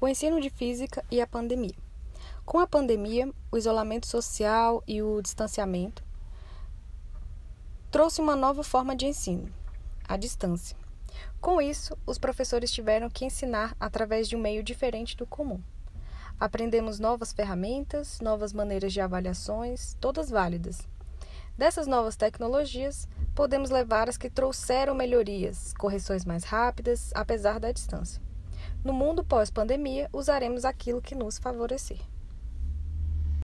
o ensino de física e a pandemia. Com a pandemia, o isolamento social e o distanciamento trouxe uma nova forma de ensino, a distância. Com isso, os professores tiveram que ensinar através de um meio diferente do comum. Aprendemos novas ferramentas, novas maneiras de avaliações, todas válidas. Dessas novas tecnologias, podemos levar as que trouxeram melhorias, correções mais rápidas, apesar da distância. No mundo pós-pandemia, usaremos aquilo que nos favorecer.